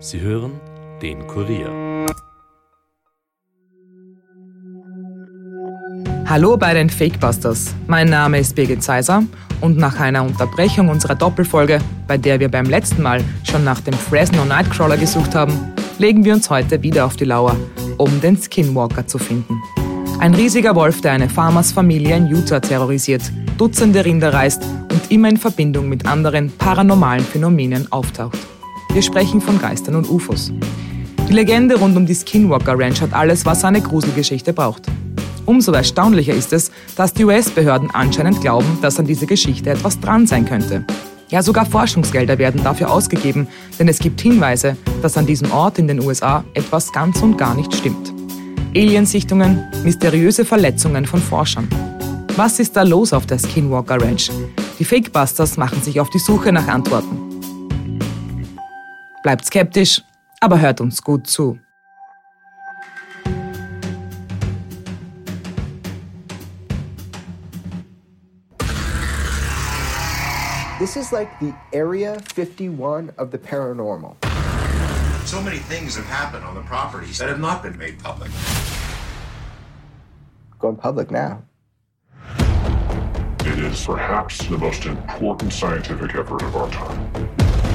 Sie hören den Kurier. Hallo bei den Fakebusters. Mein Name ist Birgit Seiser und nach einer Unterbrechung unserer Doppelfolge, bei der wir beim letzten Mal schon nach dem Fresno Nightcrawler gesucht haben, legen wir uns heute wieder auf die Lauer, um den Skinwalker zu finden. Ein riesiger Wolf, der eine Farmersfamilie in Utah terrorisiert, Dutzende Rinder reißt und immer in Verbindung mit anderen paranormalen Phänomenen auftaucht. Wir sprechen von Geistern und UFOs. Die Legende rund um die Skinwalker Ranch hat alles, was eine Gruselgeschichte braucht. Umso erstaunlicher ist es, dass die US-Behörden anscheinend glauben, dass an dieser Geschichte etwas dran sein könnte. Ja, sogar Forschungsgelder werden dafür ausgegeben, denn es gibt Hinweise, dass an diesem Ort in den USA etwas ganz und gar nicht stimmt. Aliensichtungen, mysteriöse Verletzungen von Forschern. Was ist da los auf der Skinwalker Ranch? Die Fakebusters machen sich auf die Suche nach Antworten. Bleibt skeptisch, aber hört uns gut zu. This is like the Area 51 of the paranormal. So many things have happened on the properties that have not been made public. Going public now. It is perhaps the most important scientific effort of our time.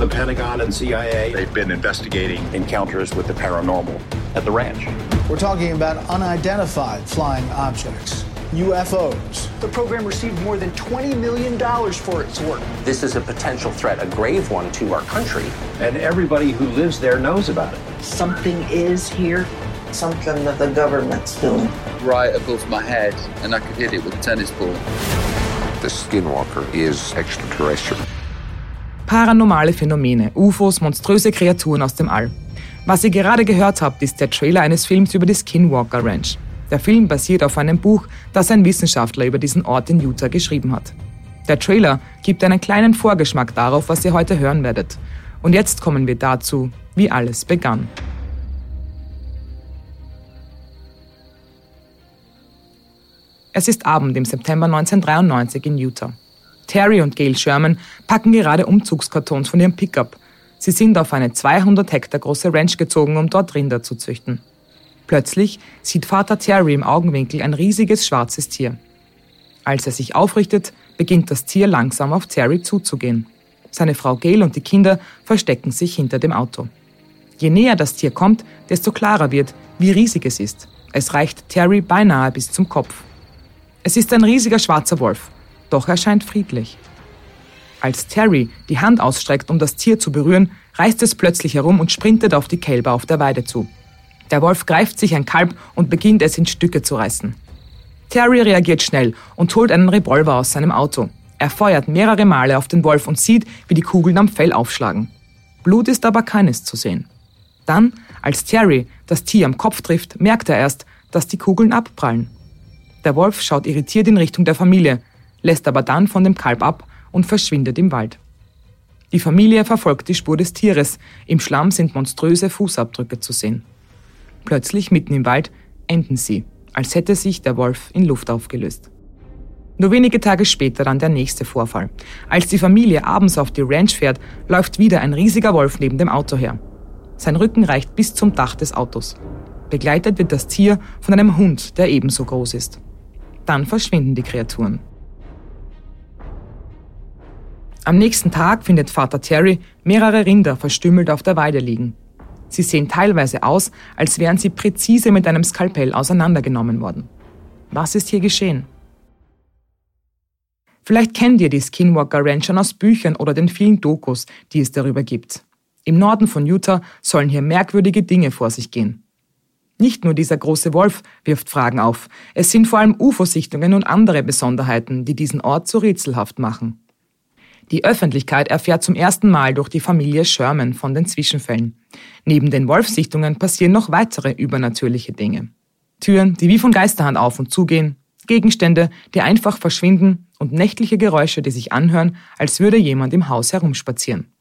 The Pentagon and CIA, they've been investigating encounters with the paranormal at the ranch. We're talking about unidentified flying objects, UFOs. The program received more than $20 million for its work. This is a potential threat, a grave one to our country. And everybody who lives there knows about it. Something is here, something that the government's doing. Right above my head, and I could hit it with a tennis ball. The skinwalker is extraterrestrial. Paranormale Phänomene, UFOs, monströse Kreaturen aus dem All. Was ihr gerade gehört habt, ist der Trailer eines Films über die Skinwalker Ranch. Der Film basiert auf einem Buch, das ein Wissenschaftler über diesen Ort in Utah geschrieben hat. Der Trailer gibt einen kleinen Vorgeschmack darauf, was ihr heute hören werdet. Und jetzt kommen wir dazu, wie alles begann. Es ist Abend im September 1993 in Utah. Terry und Gail Sherman packen gerade Umzugskartons von ihrem Pickup. Sie sind auf eine 200 Hektar große Ranch gezogen, um dort Rinder zu züchten. Plötzlich sieht Vater Terry im Augenwinkel ein riesiges schwarzes Tier. Als er sich aufrichtet, beginnt das Tier langsam auf Terry zuzugehen. Seine Frau Gail und die Kinder verstecken sich hinter dem Auto. Je näher das Tier kommt, desto klarer wird, wie riesig es ist. Es reicht Terry beinahe bis zum Kopf. Es ist ein riesiger schwarzer Wolf, doch er scheint friedlich. Als Terry die Hand ausstreckt, um das Tier zu berühren, reißt es plötzlich herum und sprintet auf die Kälber auf der Weide zu. Der Wolf greift sich ein Kalb und beginnt es in Stücke zu reißen. Terry reagiert schnell und holt einen Revolver aus seinem Auto. Er feuert mehrere Male auf den Wolf und sieht, wie die Kugeln am Fell aufschlagen. Blut ist aber keines zu sehen. Dann, als Terry das Tier am Kopf trifft, merkt er erst, dass die Kugeln abprallen. Der Wolf schaut irritiert in Richtung der Familie, lässt aber dann von dem Kalb ab und verschwindet im Wald. Die Familie verfolgt die Spur des Tieres. Im Schlamm sind monströse Fußabdrücke zu sehen. Plötzlich mitten im Wald enden sie, als hätte sich der Wolf in Luft aufgelöst. Nur wenige Tage später dann der nächste Vorfall. Als die Familie abends auf die Ranch fährt, läuft wieder ein riesiger Wolf neben dem Auto her. Sein Rücken reicht bis zum Dach des Autos. Begleitet wird das Tier von einem Hund, der ebenso groß ist. Dann verschwinden die Kreaturen. Am nächsten Tag findet Vater Terry mehrere Rinder verstümmelt auf der Weide liegen. Sie sehen teilweise aus, als wären sie präzise mit einem Skalpell auseinandergenommen worden. Was ist hier geschehen? Vielleicht kennt ihr die Skinwalker Ranch schon aus Büchern oder den vielen Dokus, die es darüber gibt. Im Norden von Utah sollen hier merkwürdige Dinge vor sich gehen. Nicht nur dieser große Wolf wirft Fragen auf, es sind vor allem UFO-Sichtungen und andere Besonderheiten, die diesen Ort so rätselhaft machen. Die Öffentlichkeit erfährt zum ersten Mal durch die Familie Sherman von den Zwischenfällen. Neben den Wolfsichtungen passieren noch weitere übernatürliche Dinge. Türen, die wie von Geisterhand auf und zugehen, Gegenstände, die einfach verschwinden und nächtliche Geräusche, die sich anhören, als würde jemand im Haus herumspazieren.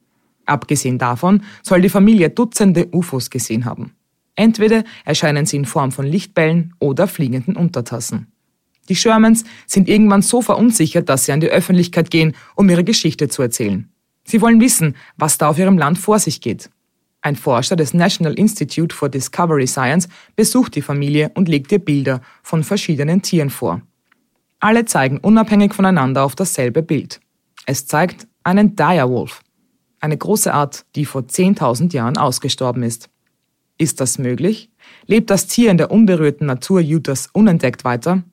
Abgesehen davon soll die Familie Dutzende UFOs gesehen haben. Entweder erscheinen sie in Form von Lichtbällen oder fliegenden Untertassen. Die Shermans sind irgendwann so verunsichert, dass sie an die Öffentlichkeit gehen, um ihre Geschichte zu erzählen. Sie wollen wissen, was da auf ihrem Land vor sich geht. Ein Forscher des National Institute for Discovery Science besucht die Familie und legt ihr Bilder von verschiedenen Tieren vor. Alle zeigen unabhängig voneinander auf dasselbe Bild. Es zeigt einen Direwolf, eine große Art, die vor 10.000 Jahren ausgestorben ist. Ist das möglich? Lebt das Tier in der unberührten Natur Utahs unentdeckt weiter?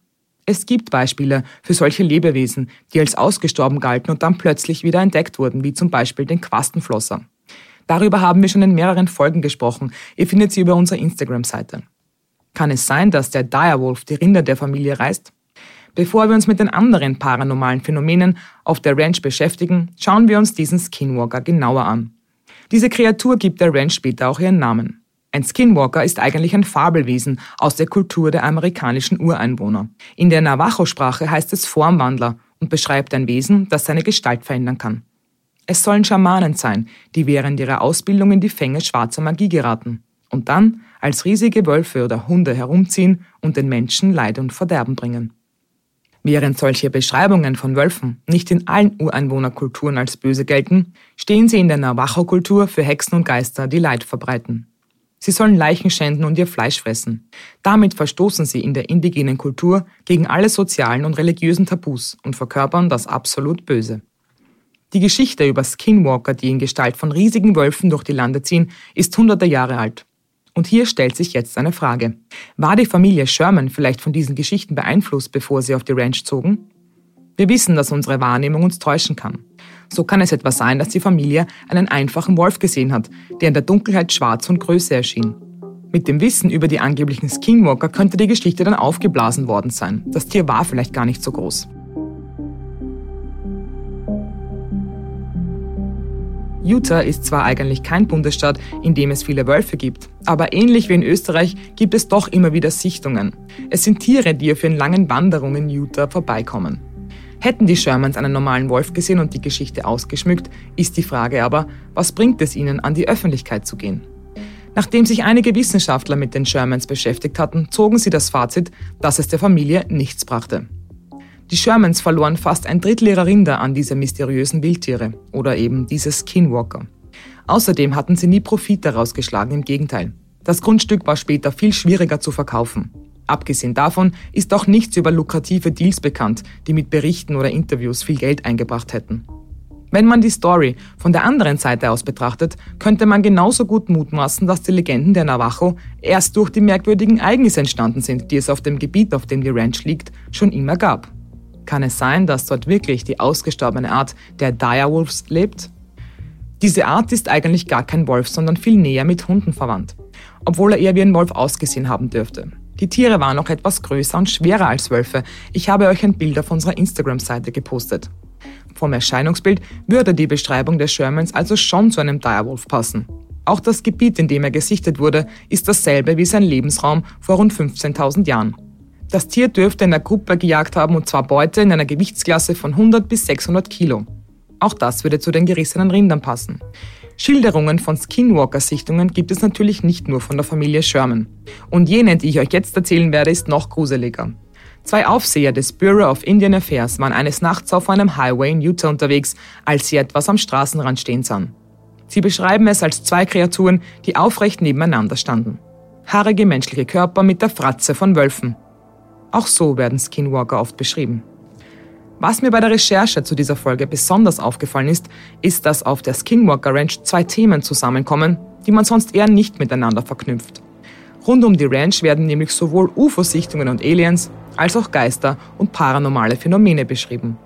Es gibt Beispiele für solche Lebewesen, die als ausgestorben galten und dann plötzlich wieder entdeckt wurden, wie zum Beispiel den Quastenflosser. Darüber haben wir schon in mehreren Folgen gesprochen. Ihr findet sie über unsere Instagram-Seite. Kann es sein, dass der Direwolf die Rinder der Familie reißt? Bevor wir uns mit den anderen paranormalen Phänomenen auf der Ranch beschäftigen, schauen wir uns diesen Skinwalker genauer an. Diese Kreatur gibt der Ranch später auch ihren Namen. Ein Skinwalker ist eigentlich ein Fabelwesen aus der Kultur der amerikanischen Ureinwohner. In der Navajo-Sprache heißt es Formwandler und beschreibt ein Wesen, das seine Gestalt verändern kann. Es sollen Schamanen sein, die während ihrer Ausbildung in die Fänge schwarzer Magie geraten und dann als riesige Wölfe oder Hunde herumziehen und den Menschen Leid und Verderben bringen. Während solche Beschreibungen von Wölfen nicht in allen Ureinwohnerkulturen als böse gelten, stehen sie in der Navajo-Kultur für Hexen und Geister, die Leid verbreiten. Sie sollen Leichen schänden und ihr Fleisch fressen. Damit verstoßen sie in der indigenen Kultur gegen alle sozialen und religiösen Tabus und verkörpern das absolut Böse. Die Geschichte über Skinwalker, die in Gestalt von riesigen Wölfen durch die Lande ziehen, ist hunderte Jahre alt. Und hier stellt sich jetzt eine Frage. War die Familie Sherman vielleicht von diesen Geschichten beeinflusst, bevor sie auf die Ranch zogen? Wir wissen, dass unsere Wahrnehmung uns täuschen kann. So kann es etwa sein, dass die Familie einen einfachen Wolf gesehen hat, der in der Dunkelheit schwarz und Größe erschien. Mit dem Wissen über die angeblichen Skinwalker könnte die Geschichte dann aufgeblasen worden sein. Das Tier war vielleicht gar nicht so groß. Utah ist zwar eigentlich kein Bundesstaat, in dem es viele Wölfe gibt, aber ähnlich wie in Österreich gibt es doch immer wieder Sichtungen. Es sind Tiere, die auf ihren langen Wanderungen in Utah vorbeikommen. Hätten die Shermans einen normalen Wolf gesehen und die Geschichte ausgeschmückt, ist die Frage aber, was bringt es ihnen, an die Öffentlichkeit zu gehen? Nachdem sich einige Wissenschaftler mit den Shermans beschäftigt hatten, zogen sie das Fazit, dass es der Familie nichts brachte. Die Shermans verloren fast ein Drittel ihrer Rinder an diese mysteriösen Wildtiere oder eben diese Skinwalker. Außerdem hatten sie nie Profit daraus geschlagen, im Gegenteil. Das Grundstück war später viel schwieriger zu verkaufen. Abgesehen davon ist auch nichts über lukrative Deals bekannt, die mit Berichten oder Interviews viel Geld eingebracht hätten. Wenn man die Story von der anderen Seite aus betrachtet, könnte man genauso gut mutmaßen, dass die Legenden der Navajo erst durch die merkwürdigen Ereignisse entstanden sind, die es auf dem Gebiet, auf dem die Ranch liegt, schon immer gab. Kann es sein, dass dort wirklich die ausgestorbene Art der Direwolves lebt? Diese Art ist eigentlich gar kein Wolf, sondern viel näher mit Hunden verwandt, obwohl er eher wie ein Wolf ausgesehen haben dürfte. Die Tiere waren noch etwas größer und schwerer als Wölfe. Ich habe euch ein Bild auf unserer Instagram-Seite gepostet. Vom Erscheinungsbild würde die Beschreibung des Shermans also schon zu einem Direwolf passen. Auch das Gebiet, in dem er gesichtet wurde, ist dasselbe wie sein Lebensraum vor rund 15.000 Jahren. Das Tier dürfte in der Gruppe gejagt haben und zwar Beute in einer Gewichtsklasse von 100 bis 600 Kilo. Auch das würde zu den gerissenen Rindern passen. Schilderungen von Skinwalker-Sichtungen gibt es natürlich nicht nur von der Familie Sherman. Und jene, die ich euch jetzt erzählen werde, ist noch gruseliger. Zwei Aufseher des Bureau of Indian Affairs waren eines Nachts auf einem Highway in Utah unterwegs, als sie etwas am Straßenrand stehen sahen. Sie beschreiben es als zwei Kreaturen, die aufrecht nebeneinander standen. Haarige menschliche Körper mit der Fratze von Wölfen. Auch so werden Skinwalker oft beschrieben. Was mir bei der Recherche zu dieser Folge besonders aufgefallen ist, ist, dass auf der Skinwalker Ranch zwei Themen zusammenkommen, die man sonst eher nicht miteinander verknüpft. Rund um die Ranch werden nämlich sowohl UFO-Sichtungen und Aliens als auch Geister und paranormale Phänomene beschrieben.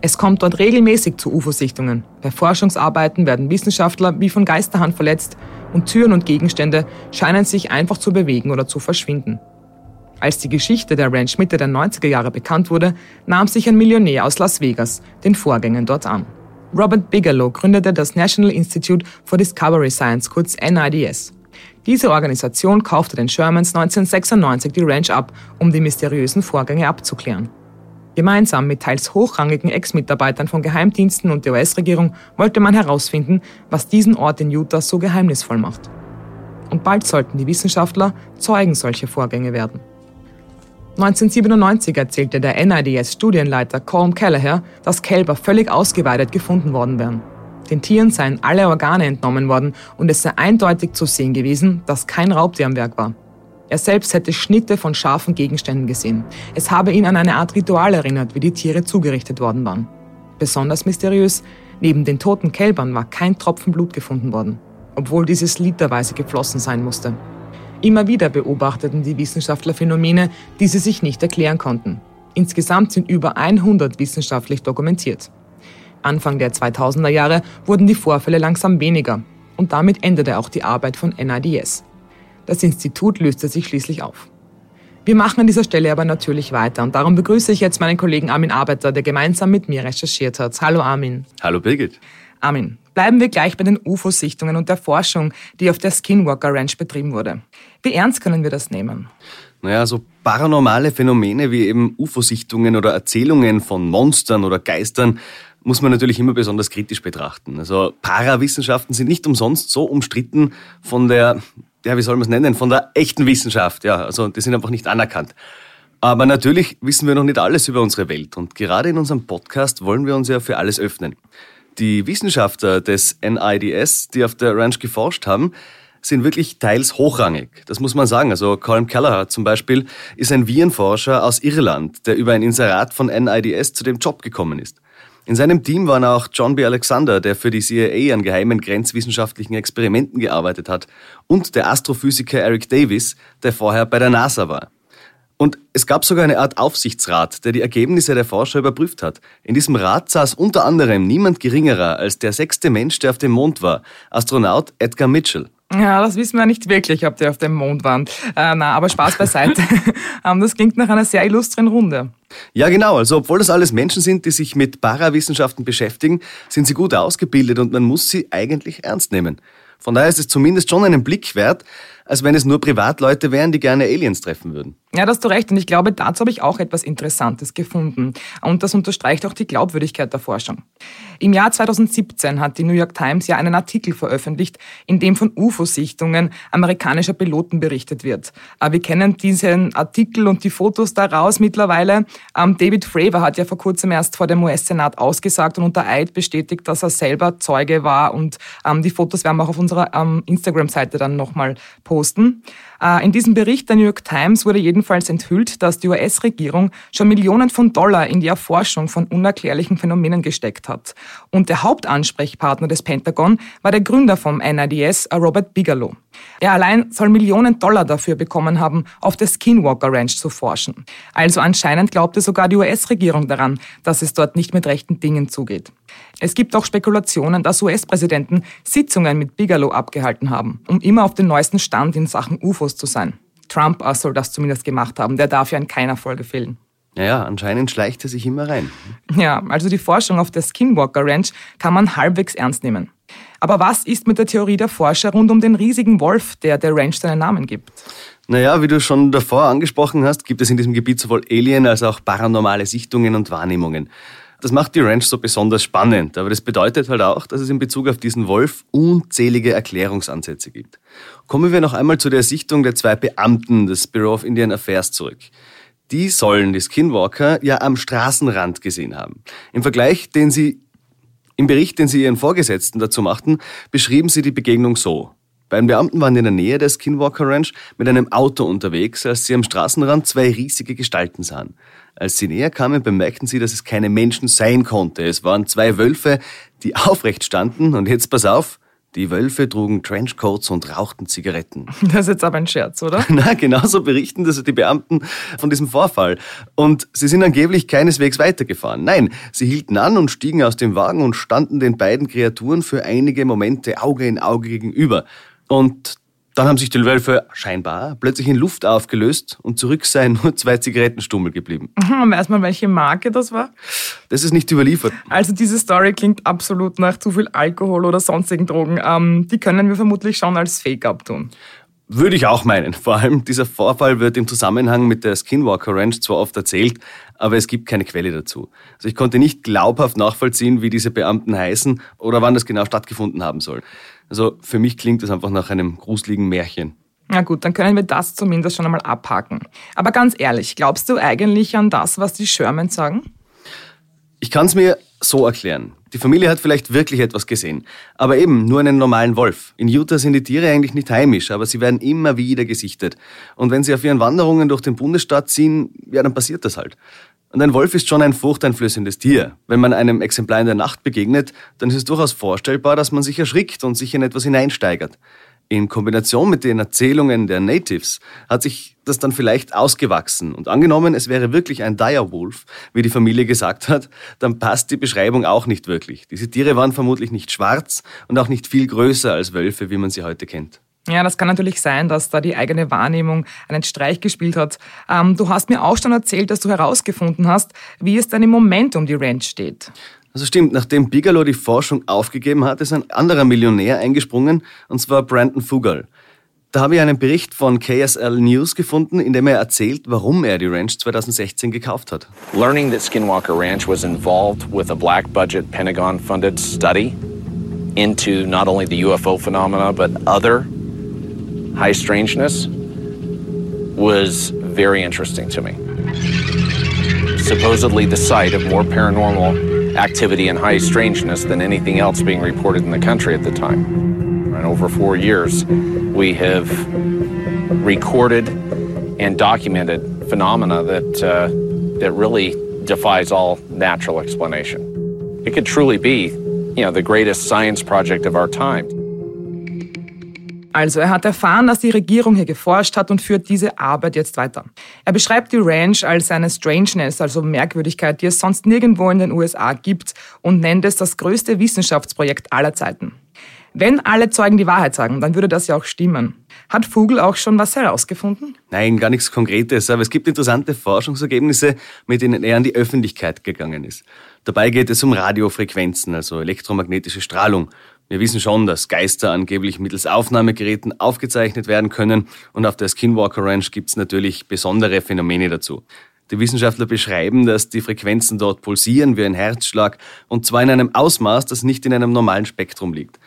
Es kommt dort regelmäßig zu UFO-Sichtungen. Bei Forschungsarbeiten werden Wissenschaftler wie von Geisterhand verletzt und Türen und Gegenstände scheinen sich einfach zu bewegen oder zu verschwinden. Als die Geschichte der Ranch Mitte der 90er Jahre bekannt wurde, nahm sich ein Millionär aus Las Vegas den Vorgängen dort an. Robert Bigelow gründete das National Institute for Discovery Science, kurz NIDS. Diese Organisation kaufte den Shermans 1996 die Ranch ab, um die mysteriösen Vorgänge abzuklären. Gemeinsam mit teils hochrangigen Ex-Mitarbeitern von Geheimdiensten und der US-Regierung wollte man herausfinden, was diesen Ort in Utah so geheimnisvoll macht. Und bald sollten die Wissenschaftler Zeugen solcher Vorgänge werden. 1997 erzählte der NIDS-Studienleiter Colm Kelleher, dass Kälber völlig ausgeweidet gefunden worden wären. Den Tieren seien alle Organe entnommen worden und es sei eindeutig zu sehen gewesen, dass kein Raubtier am Werk war. Er selbst hätte Schnitte von scharfen Gegenständen gesehen. Es habe ihn an eine Art Ritual erinnert, wie die Tiere zugerichtet worden waren. Besonders mysteriös, neben den toten Kälbern war kein Tropfen Blut gefunden worden, obwohl dieses literweise geflossen sein musste. Immer wieder beobachteten die Wissenschaftler Phänomene, die sie sich nicht erklären konnten. Insgesamt sind über 100 wissenschaftlich dokumentiert. Anfang der 2000er Jahre wurden die Vorfälle langsam weniger und damit endete auch die Arbeit von NIDS. Das Institut löste sich schließlich auf. Wir machen an dieser Stelle aber natürlich weiter und darum begrüße ich jetzt meinen Kollegen Armin Arbeiter, der gemeinsam mit mir recherchiert hat. Hallo Armin. Hallo Birgit. Armin, bleiben wir gleich bei den UFO-Sichtungen und der Forschung, die auf der Skinwalker Ranch betrieben wurde. Wie ernst können wir das nehmen? Naja, so paranormale Phänomene wie eben UFO-Sichtungen oder Erzählungen von Monstern oder Geistern muss man natürlich immer besonders kritisch betrachten. Also Parawissenschaften sind nicht umsonst so umstritten von der ja, wie soll man es nennen, von der echten Wissenschaft. Ja, also die sind einfach nicht anerkannt. Aber natürlich wissen wir noch nicht alles über unsere Welt und gerade in unserem Podcast wollen wir uns ja für alles öffnen. Die Wissenschaftler des NIDS, die auf der Ranch geforscht haben, sind wirklich teils hochrangig. Das muss man sagen. Also Colin Kelleher zum Beispiel ist ein Virenforscher aus Irland, der über ein Inserat von NIDS zu dem Job gekommen ist. In seinem Team waren auch John B. Alexander, der für die CIA an geheimen grenzwissenschaftlichen Experimenten gearbeitet hat, und der Astrophysiker Eric Davis, der vorher bei der NASA war. Und es gab sogar eine Art Aufsichtsrat, der die Ergebnisse der Forscher überprüft hat. In diesem Rat saß unter anderem niemand geringerer als der sechste Mensch, der auf dem Mond war, Astronaut Edgar Mitchell. Ja, das wissen wir nicht wirklich, ob die auf dem Mond waren. Äh, na, aber Spaß beiseite. Ähm, das klingt nach einer sehr illustren Runde. Ja, genau. Also, obwohl das alles Menschen sind, die sich mit Parawissenschaften beschäftigen, sind sie gut ausgebildet und man muss sie eigentlich ernst nehmen. Von daher ist es zumindest schon einen Blick wert, als wenn es nur Privatleute wären, die gerne Aliens treffen würden. Ja, da hast du recht. Und ich glaube, dazu habe ich auch etwas Interessantes gefunden. Und das unterstreicht auch die Glaubwürdigkeit der Forschung. Im Jahr 2017 hat die New York Times ja einen Artikel veröffentlicht, in dem von UFO-Sichtungen amerikanischer Piloten berichtet wird. Äh, wir kennen diesen Artikel und die Fotos daraus mittlerweile. Ähm, David Fravor hat ja vor kurzem erst vor dem US-Senat ausgesagt und unter Eid bestätigt, dass er selber Zeuge war. Und ähm, die Fotos werden wir auch auf unserer ähm, Instagram-Seite dann nochmal posten. Äh, in diesem Bericht der New York Times wurde jedenfalls enthüllt, dass die US-Regierung schon Millionen von Dollar in die Erforschung von unerklärlichen Phänomenen gesteckt hat. Und der Hauptansprechpartner des Pentagon war der Gründer vom NIDS, Robert Bigelow. Er allein soll Millionen Dollar dafür bekommen haben, auf der Skinwalker Ranch zu forschen. Also anscheinend glaubte sogar die US-Regierung daran, dass es dort nicht mit rechten Dingen zugeht. Es gibt auch Spekulationen, dass US-Präsidenten Sitzungen mit Bigelow abgehalten haben, um immer auf den neuesten Stand in Sachen UFOs zu sein. Trump soll das zumindest gemacht haben. Der darf ja in keiner Folge fehlen. Ja, ja, anscheinend schleicht er sich immer rein. Ja, also die Forschung auf der Skinwalker Ranch kann man halbwegs ernst nehmen. Aber was ist mit der Theorie der Forscher rund um den riesigen Wolf, der der Ranch seinen Namen gibt? Naja, wie du schon davor angesprochen hast, gibt es in diesem Gebiet sowohl Alien als auch paranormale Sichtungen und Wahrnehmungen. Das macht die Ranch so besonders spannend, aber das bedeutet halt auch, dass es in Bezug auf diesen Wolf unzählige Erklärungsansätze gibt. Kommen wir noch einmal zu der Sichtung der zwei Beamten des Bureau of Indian Affairs zurück. Die sollen die Skinwalker ja am Straßenrand gesehen haben. Im Vergleich, den sie im Bericht, den sie ihren Vorgesetzten dazu machten, beschrieben sie die Begegnung so. Beiden Beamten waren in der Nähe der Skinwalker Ranch mit einem Auto unterwegs, als sie am Straßenrand zwei riesige Gestalten sahen. Als sie näher kamen, bemerkten sie, dass es keine Menschen sein konnte. Es waren zwei Wölfe, die aufrecht standen und jetzt pass auf, die Wölfe trugen Trenchcoats und rauchten Zigaretten. Das ist jetzt aber ein Scherz, oder? Na, genauso berichten das die Beamten von diesem Vorfall. Und sie sind angeblich keineswegs weitergefahren. Nein, sie hielten an und stiegen aus dem Wagen und standen den beiden Kreaturen für einige Momente Auge in Auge gegenüber. Und dann haben sich die Wölfe scheinbar plötzlich in Luft aufgelöst und zurück seien nur zwei Zigarettenstummel geblieben. Mhm, weiß man, welche Marke das war? Das ist nicht überliefert. Also diese Story klingt absolut nach zu viel Alkohol oder sonstigen Drogen. Ähm, die können wir vermutlich schon als Fake abtun. Würde ich auch meinen. Vor allem dieser Vorfall wird im Zusammenhang mit der Skinwalker Ranch zwar oft erzählt, aber es gibt keine Quelle dazu. Also ich konnte nicht glaubhaft nachvollziehen, wie diese Beamten heißen oder wann das genau stattgefunden haben soll. Also für mich klingt das einfach nach einem gruseligen Märchen. Na gut, dann können wir das zumindest schon einmal abhaken. Aber ganz ehrlich, glaubst du eigentlich an das, was die Shermans sagen? Ich kann es mir so erklären. Die Familie hat vielleicht wirklich etwas gesehen, aber eben nur einen normalen Wolf. In Utah sind die Tiere eigentlich nicht heimisch, aber sie werden immer wieder gesichtet. Und wenn sie auf ihren Wanderungen durch den Bundesstaat ziehen, ja, dann passiert das halt. Und ein Wolf ist schon ein furchteinflößendes Tier. Wenn man einem Exemplar in der Nacht begegnet, dann ist es durchaus vorstellbar, dass man sich erschrickt und sich in etwas hineinsteigert. In Kombination mit den Erzählungen der Natives hat sich das dann vielleicht ausgewachsen. Und angenommen, es wäre wirklich ein Direwolf, wie die Familie gesagt hat, dann passt die Beschreibung auch nicht wirklich. Diese Tiere waren vermutlich nicht schwarz und auch nicht viel größer als Wölfe, wie man sie heute kennt. Ja, das kann natürlich sein, dass da die eigene Wahrnehmung einen Streich gespielt hat. Ähm, du hast mir auch schon erzählt, dass du herausgefunden hast, wie es dann im Moment um die Ranch steht. Also stimmt, nachdem Bigelow die Forschung aufgegeben hat, ist ein anderer Millionär eingesprungen, und zwar Brandon Fugel. Da habe ich einen Bericht von KSL News gefunden, in dem er erzählt, warum er die Ranch 2016 gekauft hat. Learning that Skinwalker Ranch was involved with a black budget Pentagon funded study into not only the UFO phenomena but other high strangeness was very interesting to me. Supposedly the site of more paranormal activity and high strangeness than anything else being reported in the country at the time. And over four years, we have recorded and documented phenomena that, uh, that really defies all natural explanation. It could truly be, you know, the greatest science project of our time. Also er hat erfahren, dass die Regierung hier geforscht hat und führt diese Arbeit jetzt weiter. Er beschreibt die Ranch als eine Strangeness, also Merkwürdigkeit, die es sonst nirgendwo in den USA gibt und nennt es das größte Wissenschaftsprojekt aller Zeiten. Wenn alle Zeugen die Wahrheit sagen, dann würde das ja auch stimmen. Hat Vogel auch schon was herausgefunden? Nein, gar nichts Konkretes, aber es gibt interessante Forschungsergebnisse, mit denen er an die Öffentlichkeit gegangen ist. Dabei geht es um Radiofrequenzen, also elektromagnetische Strahlung. Wir wissen schon, dass Geister angeblich mittels Aufnahmegeräten aufgezeichnet werden können und auf der Skinwalker Ranch gibt es natürlich besondere Phänomene dazu. Die Wissenschaftler beschreiben, dass die Frequenzen dort pulsieren wie ein Herzschlag und zwar in einem Ausmaß, das nicht in einem normalen Spektrum liegt.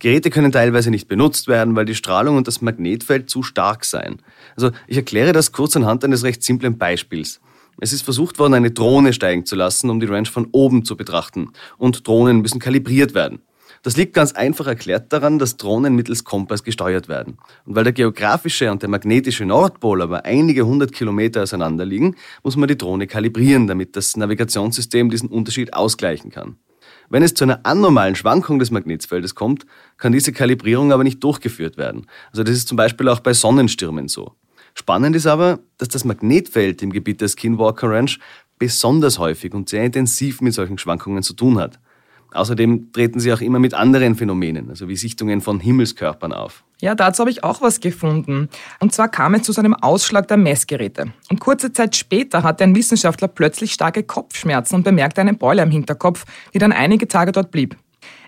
Geräte können teilweise nicht benutzt werden, weil die Strahlung und das Magnetfeld zu stark seien. Also ich erkläre das kurz anhand eines recht simplen Beispiels. Es ist versucht worden, eine Drohne steigen zu lassen, um die Ranch von oben zu betrachten. Und Drohnen müssen kalibriert werden. Das liegt ganz einfach erklärt daran, dass Drohnen mittels Kompass gesteuert werden. Und weil der geografische und der magnetische Nordpol aber einige hundert Kilometer auseinander liegen, muss man die Drohne kalibrieren, damit das Navigationssystem diesen Unterschied ausgleichen kann. Wenn es zu einer anormalen Schwankung des Magnetfeldes kommt, kann diese Kalibrierung aber nicht durchgeführt werden. Also das ist zum Beispiel auch bei Sonnenstürmen so. Spannend ist aber, dass das Magnetfeld im Gebiet der Skinwalker Ranch besonders häufig und sehr intensiv mit solchen Schwankungen zu tun hat. Außerdem treten sie auch immer mit anderen Phänomenen, also wie Sichtungen von Himmelskörpern auf. Ja, dazu habe ich auch was gefunden. Und zwar kam es zu so einem Ausschlag der Messgeräte. Und kurze Zeit später hatte ein Wissenschaftler plötzlich starke Kopfschmerzen und bemerkte eine Beule am Hinterkopf, die dann einige Tage dort blieb.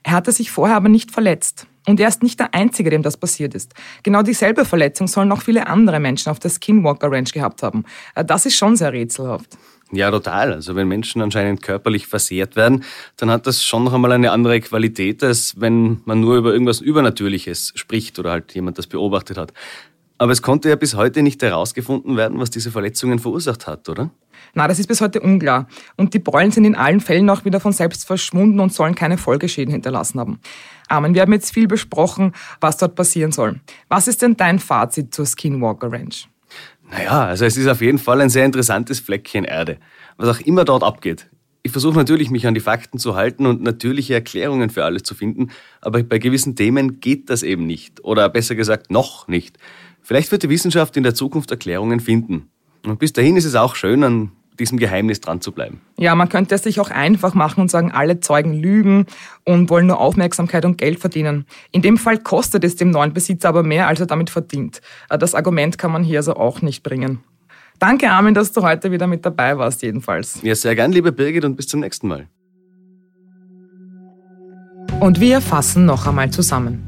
Er hatte sich vorher aber nicht verletzt. Und er ist nicht der Einzige, dem das passiert ist. Genau dieselbe Verletzung sollen noch viele andere Menschen auf der Skinwalker Ranch gehabt haben. Äh, das ist schon sehr rätselhaft. Ja, total. Also wenn Menschen anscheinend körperlich versehrt werden, dann hat das schon noch einmal eine andere Qualität, als wenn man nur über irgendwas Übernatürliches spricht oder halt jemand das beobachtet hat. Aber es konnte ja bis heute nicht herausgefunden werden, was diese Verletzungen verursacht hat, oder? Na, das ist bis heute unklar. Und die Beulen sind in allen Fällen auch wieder von selbst verschwunden und sollen keine Folgeschäden hinterlassen haben. Amen, wir haben jetzt viel besprochen, was dort passieren soll. Was ist denn dein Fazit zur Skinwalker Ranch? Naja, also es ist auf jeden Fall ein sehr interessantes Fleckchen Erde, was auch immer dort abgeht. Ich versuche natürlich, mich an die Fakten zu halten und natürliche Erklärungen für alles zu finden, aber bei gewissen Themen geht das eben nicht. Oder besser gesagt, noch nicht. Vielleicht wird die Wissenschaft in der Zukunft Erklärungen finden. Und bis dahin ist es auch schön, an diesem Geheimnis dran zu bleiben. Ja, man könnte es sich auch einfach machen und sagen, alle Zeugen lügen und wollen nur Aufmerksamkeit und Geld verdienen. In dem Fall kostet es dem neuen Besitzer aber mehr, als er damit verdient. Äh, das Argument kann man hier also auch nicht bringen. Danke, Armin, dass du heute wieder mit dabei warst, jedenfalls. Ja, sehr gern, liebe Birgit, und bis zum nächsten Mal. Und wir fassen noch einmal zusammen.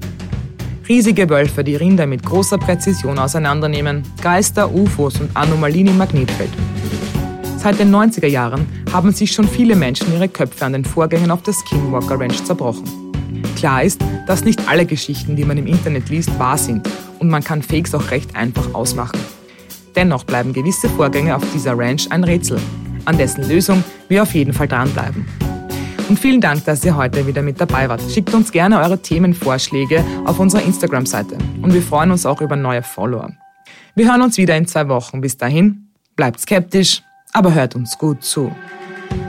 Riesige Wölfe, die Rinder mit großer Präzision auseinandernehmen, Geister, UFOs und Anomalien im Magnetfeld. Seit den 90er Jahren haben sich schon viele Menschen ihre Köpfe an den Vorgängen auf der Skinwalker Ranch zerbrochen. Klar ist, dass nicht alle Geschichten, die man im Internet liest, wahr sind und man kann Fakes auch recht einfach ausmachen. Dennoch bleiben gewisse Vorgänge auf dieser Ranch ein Rätsel, an dessen Lösung wir auf jeden Fall dranbleiben. Und vielen Dank, dass ihr heute wieder mit dabei wart. Schickt uns gerne eure Themenvorschläge auf unserer Instagram-Seite. Und wir freuen uns auch über neue Follower. Wir hören uns wieder in zwei Wochen. Bis dahin, bleibt skeptisch, aber hört uns gut zu.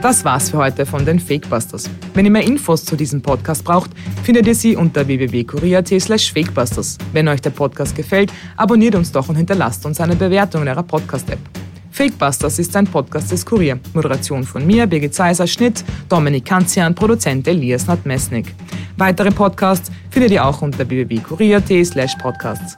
Das war's für heute von den Fakebusters. Wenn ihr mehr Infos zu diesem Podcast braucht, findet ihr sie unter www.kurier.at slash fakebusters. Wenn euch der Podcast gefällt, abonniert uns doch und hinterlasst uns eine Bewertung in eurer Podcast-App. Fakebusters ist ein Podcast des Kurier. Moderation von mir, Birgit Seiser, Schnitt, Dominik Kanzian, Produzent Elias Nadmesnik. Weitere Podcasts findet ihr auch unter www.kurier.at slash podcasts.